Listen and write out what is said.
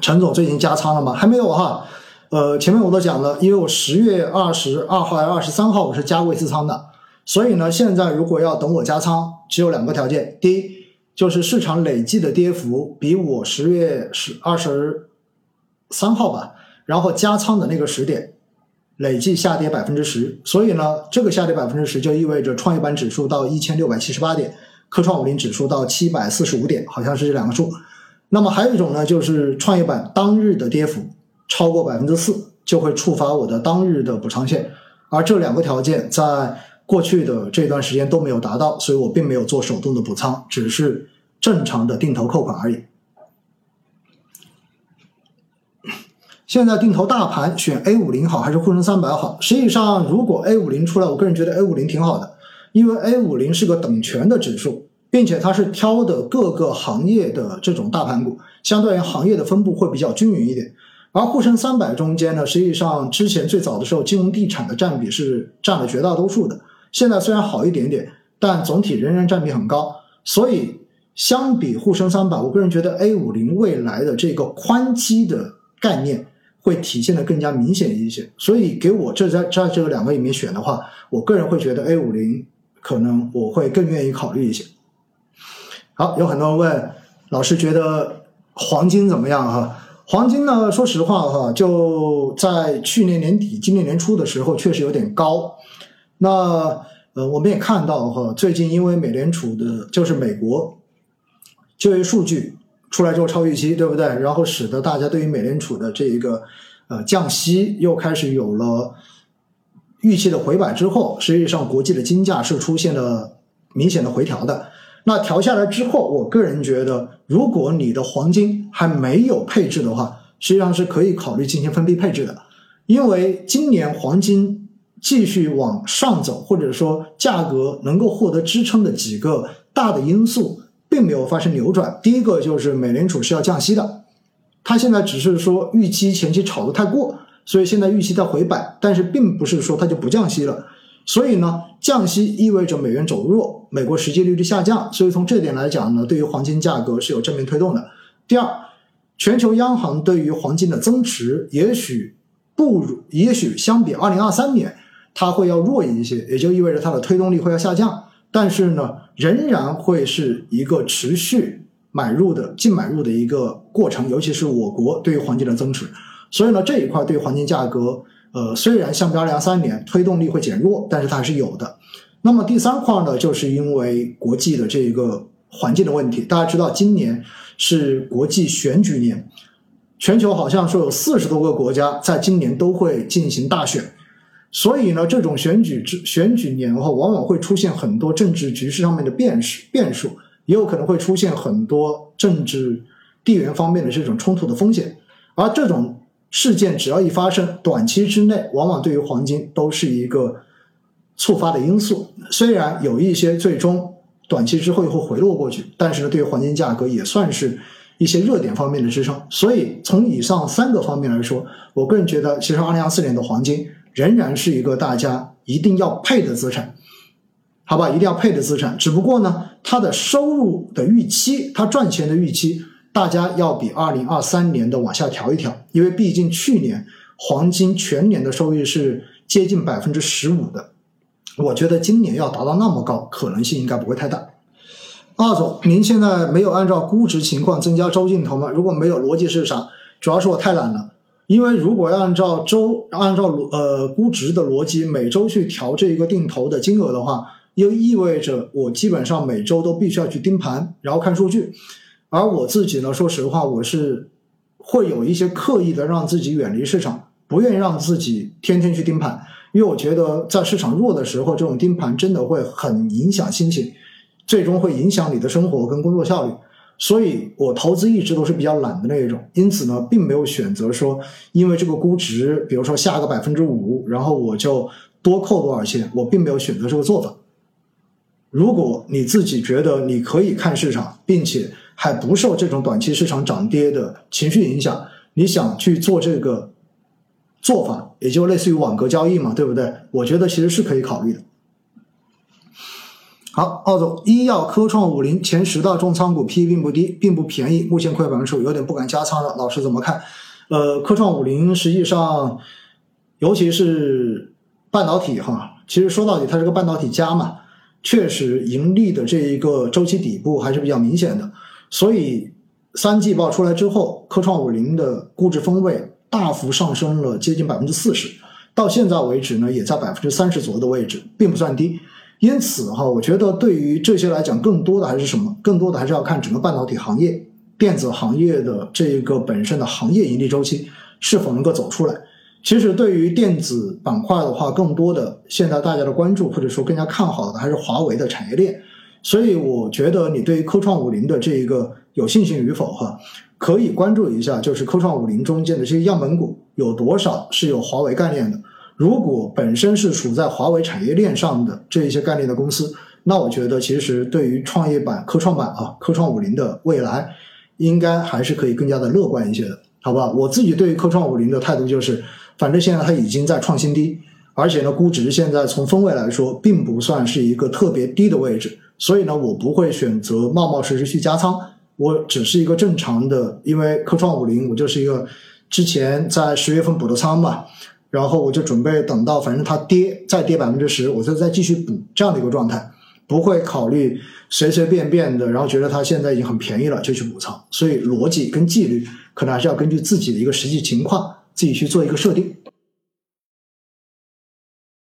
陈总最近加仓了吗？还没有哈。呃，前面我都讲了，因为我十月二十二号还是二十三号我是加过一次仓的，所以呢，现在如果要等我加仓，只有两个条件：第一，就是市场累计的跌幅比我十月十二十三号吧，然后加仓的那个时点累计下跌百分之十，所以呢，这个下跌百分之十就意味着创业板指数到一千六百七十八点，科创五零指数到七百四十五点，好像是这两个数。那么还有一种呢，就是创业板当日的跌幅。超过百分之四就会触发我的当日的补仓线，而这两个条件在过去的这段时间都没有达到，所以我并没有做手动的补仓，只是正常的定投扣款而已。现在定投大盘选 A 五零好还是沪深三百好？实际上，如果 A 五零出来，我个人觉得 A 五零挺好的，因为 A 五零是个等权的指数，并且它是挑的各个行业的这种大盘股，相对于行业的分布会比较均匀一点。而沪深三百中间呢，实际上之前最早的时候，金融地产的占比是占了绝大多数的。现在虽然好一点点，但总体仍然占比很高。所以相比沪深三百，我个人觉得 A 五零未来的这个宽基的概念会体现的更加明显一些。所以给我这在在这两个里面选的话，我个人会觉得 A 五零可能我会更愿意考虑一些。好，有很多人问老师觉得黄金怎么样哈？黄金呢？说实话哈，就在去年年底、今年年初的时候，确实有点高。那呃，我们也看到哈，最近因为美联储的，就是美国就业数据出来之后超预期，对不对？然后使得大家对于美联储的这一个呃降息又开始有了预期的回摆之后，实际上国际的金价是出现了明显的回调的。那调下来之后，我个人觉得，如果你的黄金还没有配置的话，实际上是可以考虑进行分批配置的。因为今年黄金继续往上走，或者说价格能够获得支撑的几个大的因素，并没有发生扭转。第一个就是美联储是要降息的，它现在只是说预期前期炒得太过，所以现在预期在回摆，但是并不是说它就不降息了。所以呢，降息意味着美元走弱，美国实际利率下降，所以从这点来讲呢，对于黄金价格是有正面推动的。第二，全球央行对于黄金的增持，也许不如，也许相比二零二三年，它会要弱一些，也就意味着它的推动力会要下降。但是呢，仍然会是一个持续买入的净买入的一个过程，尤其是我国对于黄金的增持。所以呢，这一块对于黄金价格。呃，虽然相比二零二三年推动力会减弱，但是它还是有的。那么第三块呢，就是因为国际的这个环境的问题。大家知道，今年是国际选举年，全球好像说有四十多个国家在今年都会进行大选，所以呢，这种选举之选举年后，往往会出现很多政治局势上面的变数，变数也有可能会出现很多政治地缘方面的这种冲突的风险，而这种。事件只要一发生，短期之内往往对于黄金都是一个触发的因素。虽然有一些最终短期之后又会回落过去，但是呢，对于黄金价格也算是一些热点方面的支撑。所以从以上三个方面来说，我个人觉得，其实二零二四年的黄金仍然是一个大家一定要配的资产，好吧？一定要配的资产。只不过呢，它的收入的预期，它赚钱的预期。大家要比二零二三年的往下调一调，因为毕竟去年黄金全年的收益是接近百分之十五的，我觉得今年要达到那么高，可能性应该不会太大。二总，您现在没有按照估值情况增加周定投吗？如果没有，逻辑是啥？主要是我太懒了，因为如果要按照周按照呃估值的逻辑，每周去调这一个定投的金额的话，又意味着我基本上每周都必须要去盯盘，然后看数据。而我自己呢，说实话，我是会有一些刻意的让自己远离市场，不愿意让自己天天去盯盘，因为我觉得在市场弱的时候，这种盯盘真的会很影响心情，最终会影响你的生活跟工作效率。所以我投资一直都是比较懒的那一种，因此呢，并没有选择说因为这个估值，比如说下个百分之五，然后我就多扣多少钱，我并没有选择这个做法。如果你自己觉得你可以看市场，并且还不受这种短期市场涨跌的情绪影响，你想去做这个做法，也就类似于网格交易嘛，对不对？我觉得其实是可以考虑的。好，奥总，医药科创五零前十大重仓股 PE 并不低，并不便宜，目前亏百分之五，有点不敢加仓了。老师怎么看？呃，科创五零实际上，尤其是半导体哈，其实说到底它是个半导体加嘛，确实盈利的这一个周期底部还是比较明显的。所以三季报出来之后，科创五零的估值分位大幅上升了接近百分之四十，到现在为止呢，也在百分之三十左右的位置，并不算低。因此哈，我觉得对于这些来讲，更多的还是什么？更多的还是要看整个半导体行业。电子行业的这个本身的行业盈利周期是否能够走出来？其实对于电子板块的话，更多的现在大家的关注或者说更加看好的还是华为的产业链。所以我觉得你对于科创五零的这一个有信心与否哈，可以关注一下，就是科创五零中间的这些样本股有多少是有华为概念的。如果本身是处在华为产业链上的这一些概念的公司，那我觉得其实对于创业板、科创板啊、科创五零的未来。应该还是可以更加的乐观一些的，好吧？我自己对于科创五零的态度就是，反正现在它已经在创新低，而且呢，估值现在从分位来说，并不算是一个特别低的位置，所以呢，我不会选择冒冒失失去加仓，我只是一个正常的，因为科创五零我就是一个之前在十月份补的仓嘛，然后我就准备等到反正它跌再跌百分之十，我就再继续补这样的一个状态。不会考虑随随便便的，然后觉得它现在已经很便宜了就去补仓，所以逻辑跟纪律可能还是要根据自己的一个实际情况自己去做一个设定。